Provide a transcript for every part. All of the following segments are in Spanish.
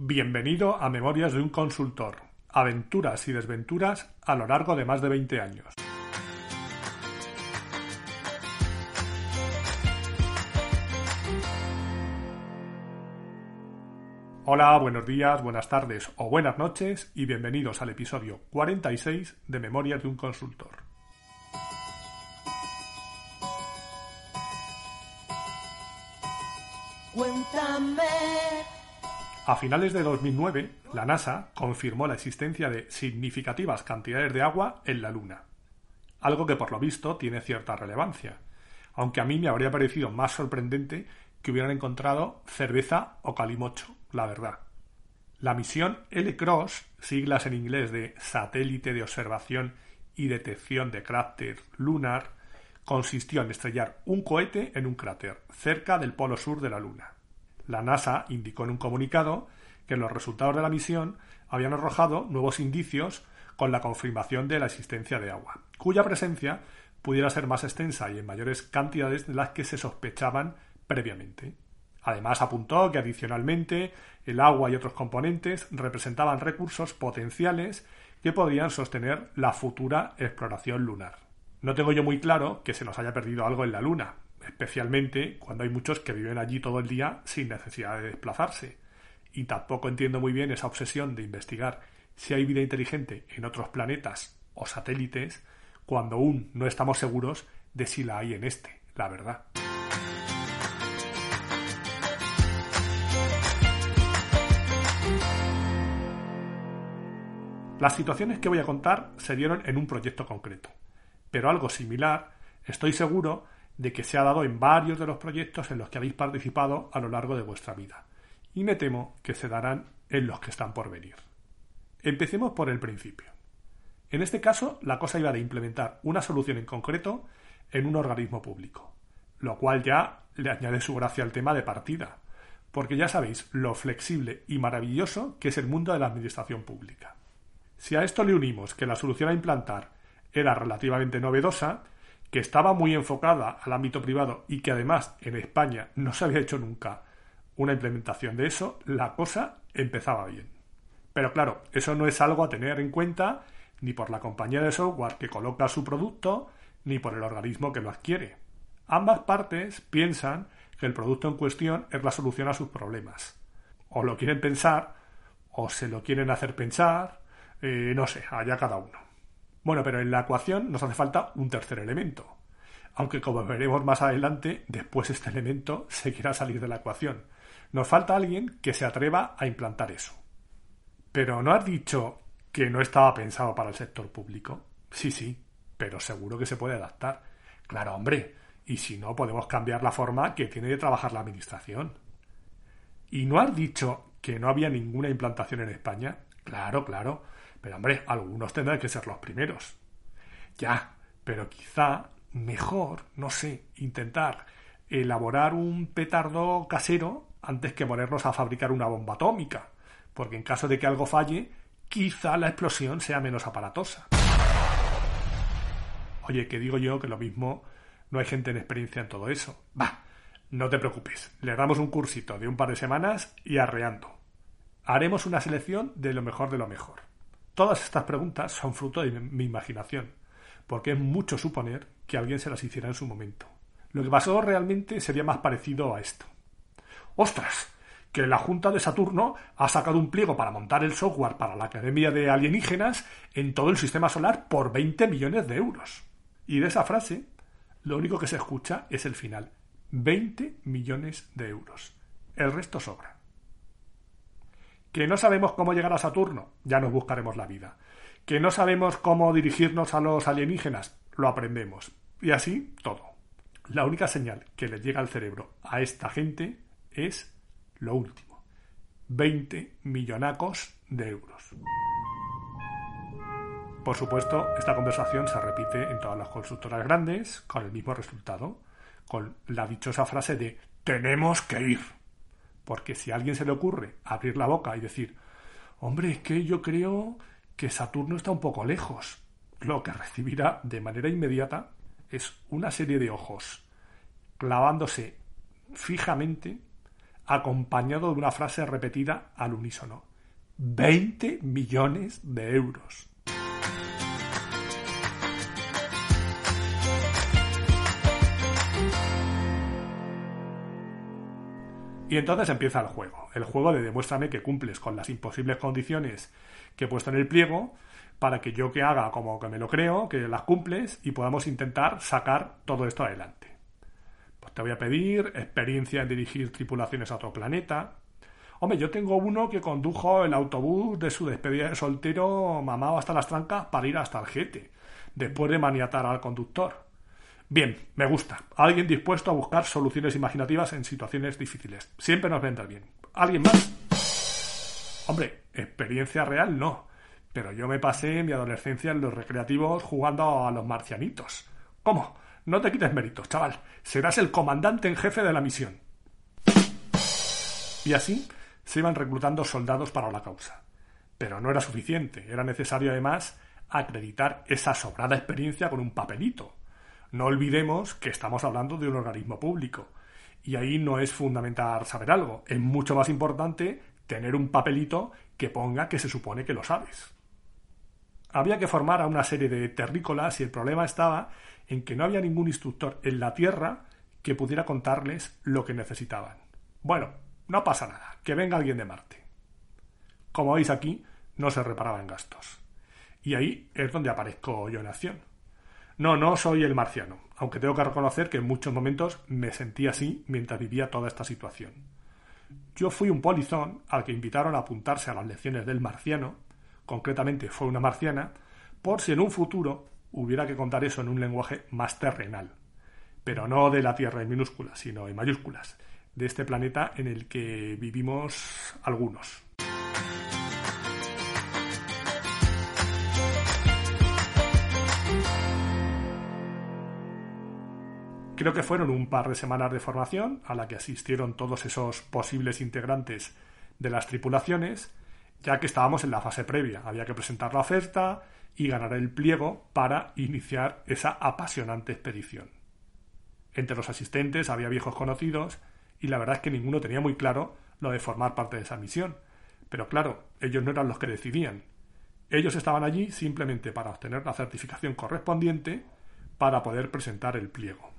Bienvenido a Memorias de un consultor. Aventuras y desventuras a lo largo de más de 20 años. Hola, buenos días, buenas tardes o buenas noches y bienvenidos al episodio 46 de Memorias de un consultor. Cuéntame a finales de 2009, la NASA confirmó la existencia de significativas cantidades de agua en la Luna, algo que por lo visto tiene cierta relevancia, aunque a mí me habría parecido más sorprendente que hubieran encontrado cerveza o calimocho, la verdad. La misión L-Cross, siglas en inglés de Satélite de Observación y Detección de Cráter Lunar, consistió en estrellar un cohete en un cráter cerca del polo sur de la Luna. La NASA indicó en un comunicado que los resultados de la misión habían arrojado nuevos indicios con la confirmación de la existencia de agua, cuya presencia pudiera ser más extensa y en mayores cantidades de las que se sospechaban previamente. Además, apuntó que adicionalmente el agua y otros componentes representaban recursos potenciales que podían sostener la futura exploración lunar. No tengo yo muy claro que se nos haya perdido algo en la Luna, especialmente cuando hay muchos que viven allí todo el día sin necesidad de desplazarse. Y tampoco entiendo muy bien esa obsesión de investigar si hay vida inteligente en otros planetas o satélites cuando aún no estamos seguros de si la hay en este, la verdad. Las situaciones que voy a contar se dieron en un proyecto concreto, pero algo similar estoy seguro de que se ha dado en varios de los proyectos en los que habéis participado a lo largo de vuestra vida, y me temo que se darán en los que están por venir. Empecemos por el principio. En este caso, la cosa iba de implementar una solución en concreto en un organismo público, lo cual ya le añade su gracia al tema de partida, porque ya sabéis lo flexible y maravilloso que es el mundo de la administración pública. Si a esto le unimos que la solución a implantar era relativamente novedosa, que estaba muy enfocada al ámbito privado y que además en España no se había hecho nunca una implementación de eso, la cosa empezaba bien. Pero claro, eso no es algo a tener en cuenta ni por la compañía de software que coloca su producto, ni por el organismo que lo adquiere. Ambas partes piensan que el producto en cuestión es la solución a sus problemas. O lo quieren pensar, o se lo quieren hacer pensar, eh, no sé, allá cada uno. Bueno, pero en la ecuación nos hace falta un tercer elemento. Aunque como veremos más adelante, después este elemento se quiera salir de la ecuación. Nos falta alguien que se atreva a implantar eso. Pero ¿no has dicho que no estaba pensado para el sector público? Sí, sí, pero seguro que se puede adaptar. Claro, hombre, y si no, podemos cambiar la forma que tiene de trabajar la Administración. ¿Y no has dicho que no había ninguna implantación en España? Claro, claro. Pero hombre, algunos tendrán que ser los primeros. Ya, pero quizá mejor, no sé, intentar elaborar un petardo casero antes que ponernos a fabricar una bomba atómica, porque en caso de que algo falle, quizá la explosión sea menos aparatosa. Oye, que digo yo que lo mismo no hay gente en experiencia en todo eso. Va, no te preocupes, le damos un cursito de un par de semanas y arreando. Haremos una selección de lo mejor de lo mejor. Todas estas preguntas son fruto de mi imaginación, porque es mucho suponer que alguien se las hiciera en su momento. Lo que pasó realmente sería más parecido a esto. ¡Ostras! Que la Junta de Saturno ha sacado un pliego para montar el software para la Academia de Alienígenas en todo el sistema solar por 20 millones de euros. Y de esa frase, lo único que se escucha es el final. 20 millones de euros. El resto sobra. Que no sabemos cómo llegar a Saturno, ya nos buscaremos la vida. Que no sabemos cómo dirigirnos a los alienígenas, lo aprendemos. Y así todo. La única señal que le llega al cerebro a esta gente es lo último. 20 millonacos de euros. Por supuesto, esta conversación se repite en todas las constructoras grandes con el mismo resultado, con la dichosa frase de tenemos que ir. Porque si a alguien se le ocurre abrir la boca y decir, hombre, es que yo creo que Saturno está un poco lejos, lo que recibirá de manera inmediata es una serie de ojos clavándose fijamente acompañado de una frase repetida al unísono. 20 millones de euros. Y entonces empieza el juego. El juego de demuéstrame que cumples con las imposibles condiciones que he puesto en el pliego para que yo que haga como que me lo creo, que las cumples y podamos intentar sacar todo esto adelante. Pues te voy a pedir experiencia en dirigir tripulaciones a otro planeta. Hombre, yo tengo uno que condujo el autobús de su despedida de soltero mamado hasta las trancas para ir hasta el jete, después de maniatar al conductor. Bien, me gusta. Alguien dispuesto a buscar soluciones imaginativas en situaciones difíciles. Siempre nos vendrá bien. ¿Alguien más? Hombre, experiencia real no. Pero yo me pasé mi adolescencia en los recreativos jugando a los marcianitos. ¿Cómo? No te quites méritos, chaval. Serás el comandante en jefe de la misión. Y así se iban reclutando soldados para la causa. Pero no era suficiente. Era necesario además acreditar esa sobrada experiencia con un papelito no olvidemos que estamos hablando de un organismo público. Y ahí no es fundamental saber algo. Es mucho más importante tener un papelito que ponga que se supone que lo sabes. Había que formar a una serie de terrícolas y el problema estaba en que no había ningún instructor en la Tierra que pudiera contarles lo que necesitaban. Bueno, no pasa nada, que venga alguien de Marte. Como veis aquí, no se reparaban gastos. Y ahí es donde aparezco yo en acción. No, no soy el marciano, aunque tengo que reconocer que en muchos momentos me sentí así mientras vivía toda esta situación. Yo fui un polizón al que invitaron a apuntarse a las lecciones del marciano, concretamente fue una marciana, por si en un futuro hubiera que contar eso en un lenguaje más terrenal, pero no de la Tierra en minúsculas, sino en mayúsculas, de este planeta en el que vivimos algunos. Creo que fueron un par de semanas de formación a la que asistieron todos esos posibles integrantes de las tripulaciones, ya que estábamos en la fase previa. Había que presentar la oferta y ganar el pliego para iniciar esa apasionante expedición. Entre los asistentes había viejos conocidos y la verdad es que ninguno tenía muy claro lo de formar parte de esa misión. Pero claro, ellos no eran los que decidían. Ellos estaban allí simplemente para obtener la certificación correspondiente para poder presentar el pliego.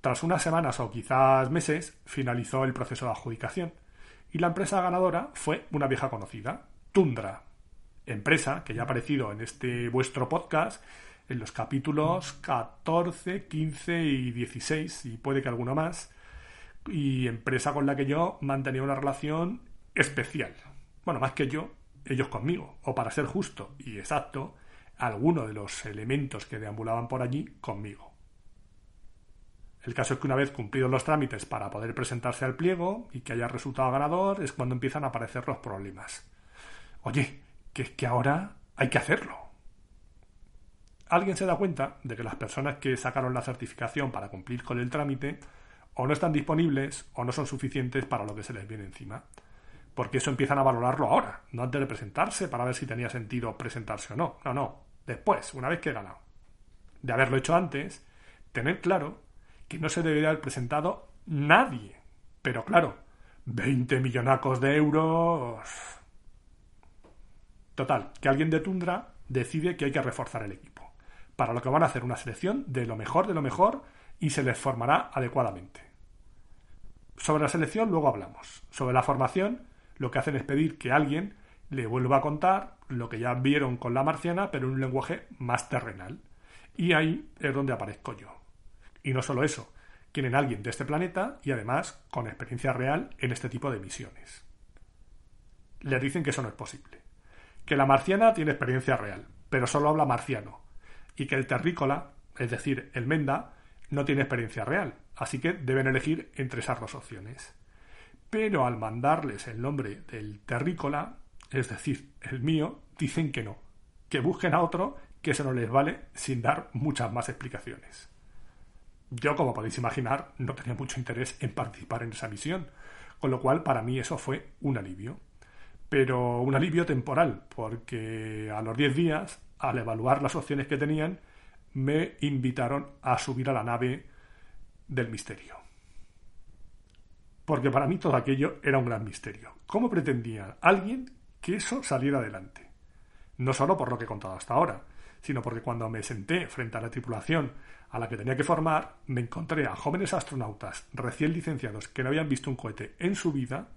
Tras unas semanas o quizás meses, finalizó el proceso de adjudicación y la empresa ganadora fue una vieja conocida, Tundra, empresa que ya ha aparecido en este vuestro podcast en los capítulos 14, 15 y 16 y puede que alguno más, y empresa con la que yo mantenía una relación especial. Bueno, más que yo, ellos conmigo, o para ser justo y exacto, alguno de los elementos que deambulaban por allí conmigo. El caso es que una vez cumplidos los trámites para poder presentarse al pliego y que haya resultado ganador es cuando empiezan a aparecer los problemas. Oye, que es que ahora hay que hacerlo. Alguien se da cuenta de que las personas que sacaron la certificación para cumplir con el trámite o no están disponibles o no son suficientes para lo que se les viene encima. Porque eso empiezan a valorarlo ahora, no antes de presentarse para ver si tenía sentido presentarse o no. No, no, después, una vez que he ganado. De haberlo hecho antes, tener claro que no se debería haber presentado nadie. Pero claro, 20 millonacos de euros. Total, que alguien de Tundra decide que hay que reforzar el equipo. Para lo que van a hacer una selección de lo mejor de lo mejor y se les formará adecuadamente. Sobre la selección luego hablamos. Sobre la formación, lo que hacen es pedir que alguien le vuelva a contar lo que ya vieron con la marciana, pero en un lenguaje más terrenal. Y ahí es donde aparezco yo. Y no solo eso, quieren a alguien de este planeta y además con experiencia real en este tipo de misiones. Les dicen que eso no es posible. Que la marciana tiene experiencia real, pero solo habla marciano. Y que el terrícola, es decir, el menda, no tiene experiencia real. Así que deben elegir entre esas dos opciones. Pero al mandarles el nombre del terrícola, Es decir, el mío dicen que no, que busquen a otro que eso no les vale sin dar muchas más explicaciones. Yo, como podéis imaginar, no tenía mucho interés en participar en esa misión, con lo cual para mí eso fue un alivio. Pero un alivio temporal, porque a los 10 días, al evaluar las opciones que tenían, me invitaron a subir a la nave del misterio. Porque para mí todo aquello era un gran misterio. ¿Cómo pretendía alguien que eso saliera adelante? No solo por lo que he contado hasta ahora, sino porque cuando me senté frente a la tripulación a la que tenía que formar, me encontré a jóvenes astronautas recién licenciados que no habían visto un cohete en su vida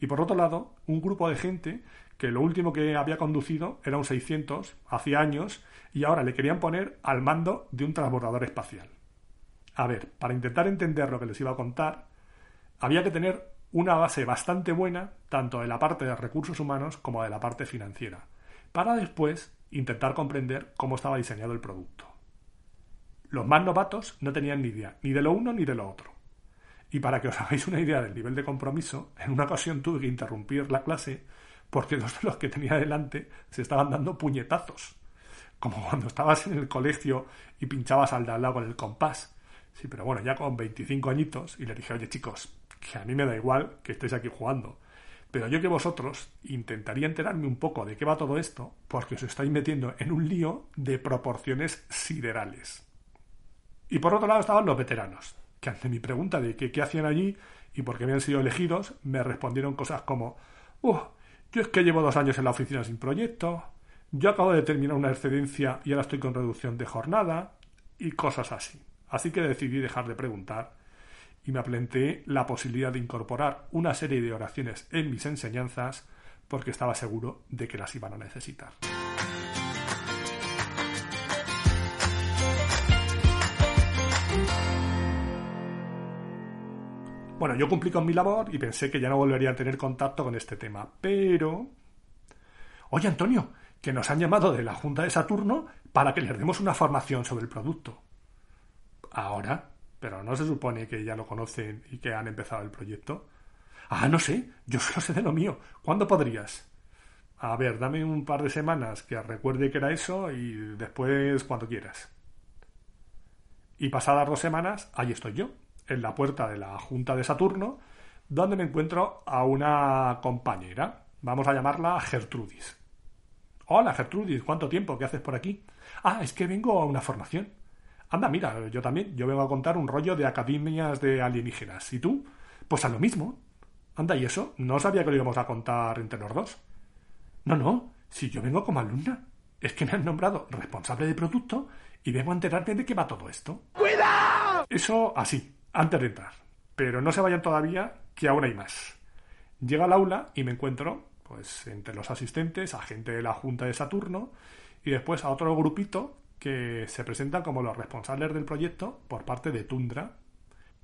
y por otro lado un grupo de gente que lo último que había conducido era un 600 hacía años y ahora le querían poner al mando de un transbordador espacial. A ver, para intentar entender lo que les iba a contar, había que tener una base bastante buena tanto de la parte de recursos humanos como de la parte financiera, para después intentar comprender cómo estaba diseñado el producto. Los más novatos no tenían ni idea ni de lo uno ni de lo otro. Y para que os hagáis una idea del nivel de compromiso, en una ocasión tuve que interrumpir la clase porque dos de los que tenía delante se estaban dando puñetazos. Como cuando estabas en el colegio y pinchabas al de al lado con el compás. Sí, pero bueno, ya con 25 añitos y le dije, oye chicos, que a mí me da igual que estéis aquí jugando. Pero yo que vosotros intentaría enterarme un poco de qué va todo esto, porque os estáis metiendo en un lío de proporciones siderales. Y por otro lado estaban los veteranos, que ante mi pregunta de qué, hacían allí y por qué habían sido elegidos, me respondieron cosas como, uh, yo es que llevo dos años en la oficina sin proyecto, yo acabo de terminar una excedencia y ahora estoy con reducción de jornada, y cosas así. Así que decidí dejar de preguntar y me planteé la posibilidad de incorporar una serie de oraciones en mis enseñanzas porque estaba seguro de que las iban a necesitar. Bueno, yo cumplí con mi labor y pensé que ya no volvería a tener contacto con este tema, pero... Oye, Antonio, que nos han llamado de la Junta de Saturno para que les demos una formación sobre el producto. ¿Ahora? Pero no se supone que ya lo conocen y que han empezado el proyecto. Ah, no sé, yo solo sé de lo mío. ¿Cuándo podrías? A ver, dame un par de semanas que recuerde que era eso y después cuando quieras. Y pasadas dos semanas, ahí estoy yo, en la puerta de la Junta de Saturno, donde me encuentro a una compañera. Vamos a llamarla Gertrudis. Hola, Gertrudis, ¿cuánto tiempo? ¿Qué haces por aquí? Ah, es que vengo a una formación. Anda, mira, yo también, yo vengo a contar un rollo de academias de alienígenas. ¿Y tú? Pues a lo mismo. Anda, ¿y eso? No sabía que lo íbamos a contar entre los dos. No, no, si yo vengo como alumna. Es que me han nombrado responsable de producto y vengo a enterarme de qué va todo esto. ¡Cuidado! Eso así, antes de entrar. Pero no se vayan todavía, que aún hay más. Llega al aula y me encuentro, pues, entre los asistentes, a gente de la Junta de Saturno y después a otro grupito que se presentan como los responsables del proyecto por parte de Tundra,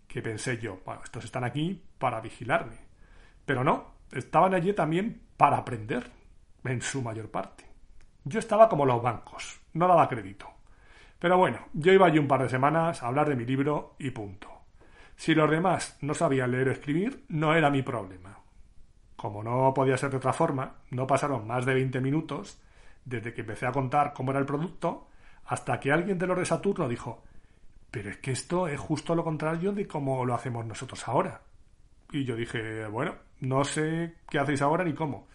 que pensé yo, bueno, estos están aquí para vigilarme. Pero no, estaban allí también para aprender, en su mayor parte. Yo estaba como los bancos, no daba crédito. Pero bueno, yo iba allí un par de semanas a hablar de mi libro y punto. Si los demás no sabían leer o escribir, no era mi problema. Como no podía ser de otra forma, no pasaron más de 20 minutos desde que empecé a contar cómo era el producto hasta que alguien de los de Saturno dijo, pero es que esto es justo lo contrario de cómo lo hacemos nosotros ahora. Y yo dije, bueno, no sé qué hacéis ahora ni cómo.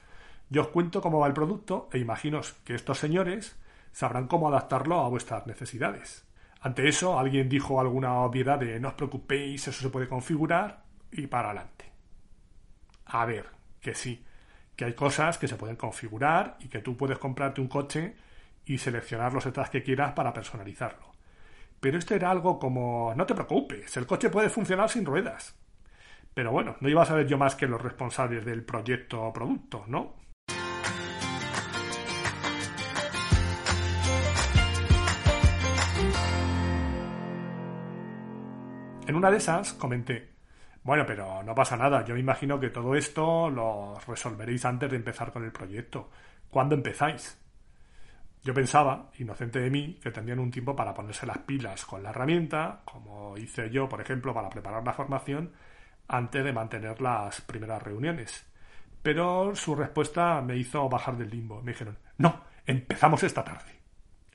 Yo os cuento cómo va el producto e imagino que estos señores sabrán cómo adaptarlo a vuestras necesidades. Ante eso, alguien dijo alguna obviedad de no os preocupéis, eso se puede configurar y para adelante. A ver, que sí, que hay cosas que se pueden configurar y que tú puedes comprarte un coche y seleccionar los estados que quieras para personalizarlo. Pero esto era algo como, no te preocupes, el coche puede funcionar sin ruedas. Pero bueno, no iba a saber yo más que los responsables del proyecto o producto, ¿no? En una de esas comenté, bueno, pero no pasa nada, yo me imagino que todo esto lo resolveréis antes de empezar con el proyecto. ¿Cuándo empezáis? Yo pensaba, inocente de mí, que tendrían un tiempo para ponerse las pilas con la herramienta, como hice yo, por ejemplo, para preparar la formación, antes de mantener las primeras reuniones. Pero su respuesta me hizo bajar del limbo. Me dijeron, no, empezamos esta tarde.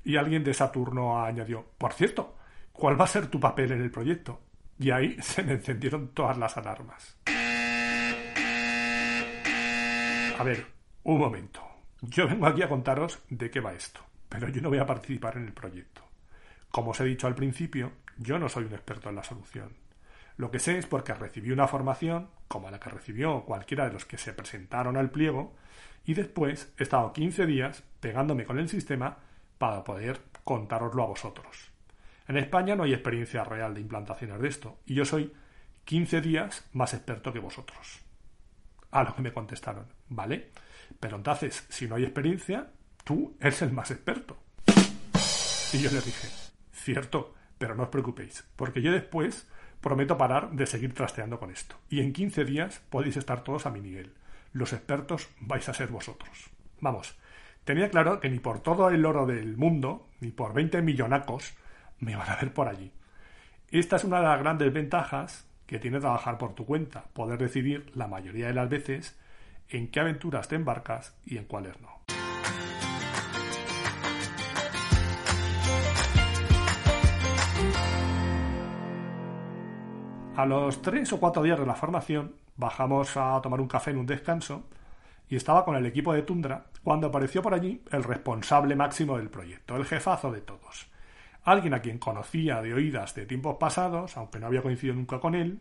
Y alguien de Saturno añadió, por cierto, ¿cuál va a ser tu papel en el proyecto? Y ahí se me encendieron todas las alarmas. A ver, un momento. Yo vengo aquí a contaros de qué va esto, pero yo no voy a participar en el proyecto. Como os he dicho al principio, yo no soy un experto en la solución. Lo que sé es porque recibí una formación, como la que recibió cualquiera de los que se presentaron al pliego, y después he estado 15 días pegándome con el sistema para poder contároslo a vosotros. En España no hay experiencia real de implantaciones de esto, y yo soy 15 días más experto que vosotros. A lo que me contestaron, ¿vale? Pero entonces, si no hay experiencia, tú eres el más experto. Y yo les dije, cierto, pero no os preocupéis, porque yo después prometo parar de seguir trasteando con esto. Y en 15 días podéis estar todos a mi nivel. Los expertos vais a ser vosotros. Vamos, tenía claro que ni por todo el oro del mundo, ni por 20 millonacos, me van a ver por allí. Esta es una de las grandes ventajas que tiene trabajar por tu cuenta, poder decidir la mayoría de las veces en qué aventuras te embarcas y en cuáles no. A los tres o cuatro días de la formación bajamos a tomar un café en un descanso y estaba con el equipo de Tundra cuando apareció por allí el responsable máximo del proyecto, el jefazo de todos. Alguien a quien conocía de oídas de tiempos pasados, aunque no había coincidido nunca con él,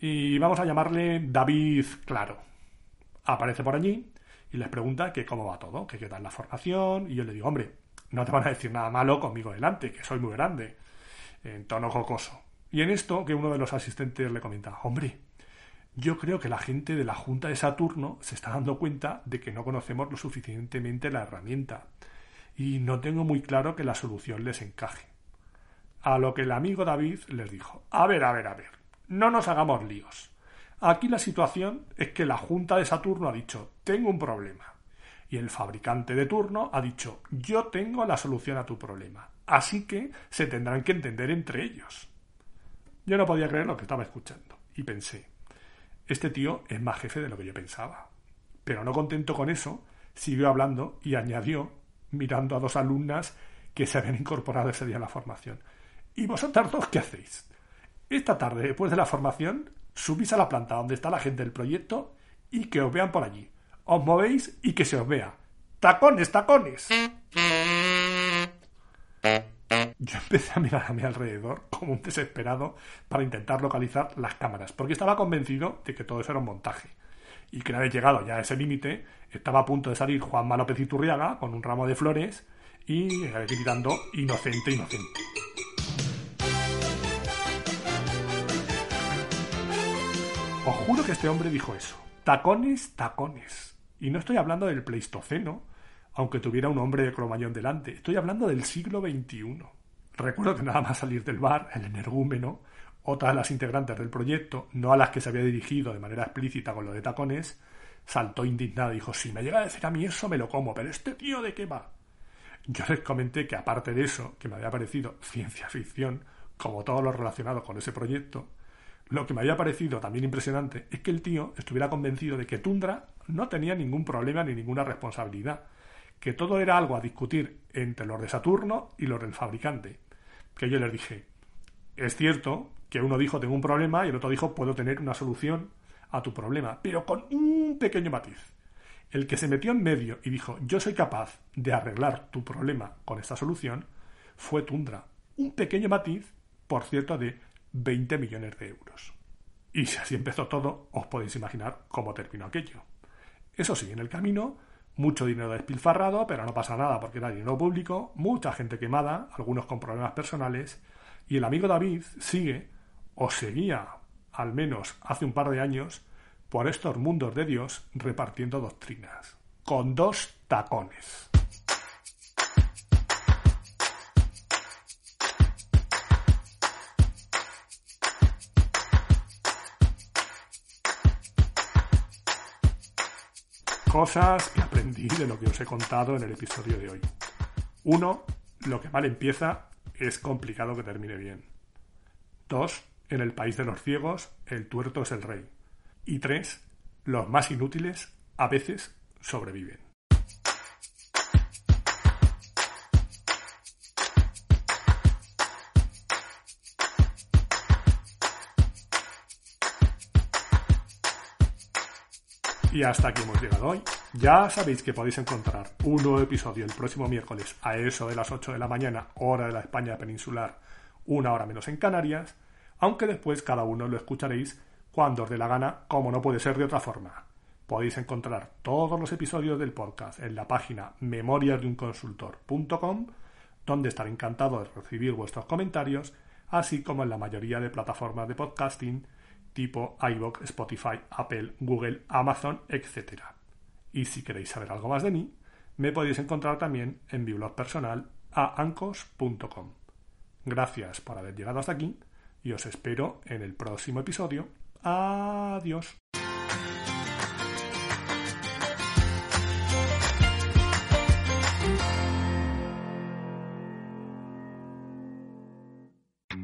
y vamos a llamarle David Claro aparece por allí y les pregunta que cómo va todo, que qué tal la formación, y yo le digo, hombre, no te van a decir nada malo conmigo delante, que soy muy grande, en tono jocoso. Y en esto que uno de los asistentes le comenta, hombre, yo creo que la gente de la Junta de Saturno se está dando cuenta de que no conocemos lo suficientemente la herramienta y no tengo muy claro que la solución les encaje. A lo que el amigo David les dijo, a ver, a ver, a ver, no nos hagamos líos. Aquí la situación es que la Junta de Saturno ha dicho, tengo un problema. Y el fabricante de turno ha dicho, yo tengo la solución a tu problema. Así que se tendrán que entender entre ellos. Yo no podía creer lo que estaba escuchando. Y pensé, este tío es más jefe de lo que yo pensaba. Pero no contento con eso, siguió hablando y añadió, mirando a dos alumnas que se habían incorporado ese día a la formación. ¿Y vosotras dos qué hacéis? Esta tarde, después de la formación, subís a la planta donde está la gente del proyecto y que os vean por allí. Os movéis y que se os vea. ¡Tacones, tacones! Yo empecé a mirar a mi alrededor como un desesperado para intentar localizar las cámaras, porque estaba convencido de que todo eso era un montaje. Y que una vez llegado ya a ese límite, estaba a punto de salir Juan López Iturriaga con un ramo de flores y gritando inocente, inocente. Os juro que este hombre dijo eso. Tacones, tacones. Y no estoy hablando del Pleistoceno, aunque tuviera un hombre de cromañón delante. Estoy hablando del siglo XXI. Recuerdo que nada más salir del bar, el energúmeno, otra de las integrantes del proyecto, no a las que se había dirigido de manera explícita con lo de tacones, saltó indignada y dijo, si me llega a decir a mí eso me lo como, pero este tío de qué va. Yo les comenté que aparte de eso, que me había parecido ciencia ficción, como todo lo relacionado con ese proyecto, lo que me había parecido también impresionante es que el tío estuviera convencido de que Tundra no tenía ningún problema ni ninguna responsabilidad, que todo era algo a discutir entre los de Saturno y los del fabricante. Que yo les dije, es cierto que uno dijo tengo un problema y el otro dijo puedo tener una solución a tu problema, pero con un pequeño matiz. El que se metió en medio y dijo yo soy capaz de arreglar tu problema con esta solución fue Tundra. Un pequeño matiz, por cierto, de 20 millones de euros. Y si así empezó todo, os podéis imaginar cómo terminó aquello. Eso sí, en el camino, mucho dinero despilfarrado, pero no pasa nada porque era dinero público, mucha gente quemada, algunos con problemas personales, y el amigo David sigue, o seguía, al menos hace un par de años, por estos mundos de Dios repartiendo doctrinas, con dos tacones. cosas que aprendí de lo que os he contado en el episodio de hoy. Uno, lo que mal empieza es complicado que termine bien. Dos, en el país de los ciegos, el tuerto es el rey. Y tres, los más inútiles a veces sobreviven. Y hasta aquí hemos llegado hoy. Ya sabéis que podéis encontrar un nuevo episodio el próximo miércoles a eso de las 8 de la mañana, hora de la España peninsular, una hora menos en Canarias, aunque después cada uno lo escucharéis cuando os dé la gana, como no puede ser de otra forma. Podéis encontrar todos los episodios del podcast en la página memoriasdeunconsultor.com, donde estaré encantado de recibir vuestros comentarios, así como en la mayoría de plataformas de podcasting tipo iVoox, Spotify, Apple, Google, Amazon, etc. Y si queréis saber algo más de mí, me podéis encontrar también en mi blog personal a ancos.com. Gracias por haber llegado hasta aquí y os espero en el próximo episodio. Adiós.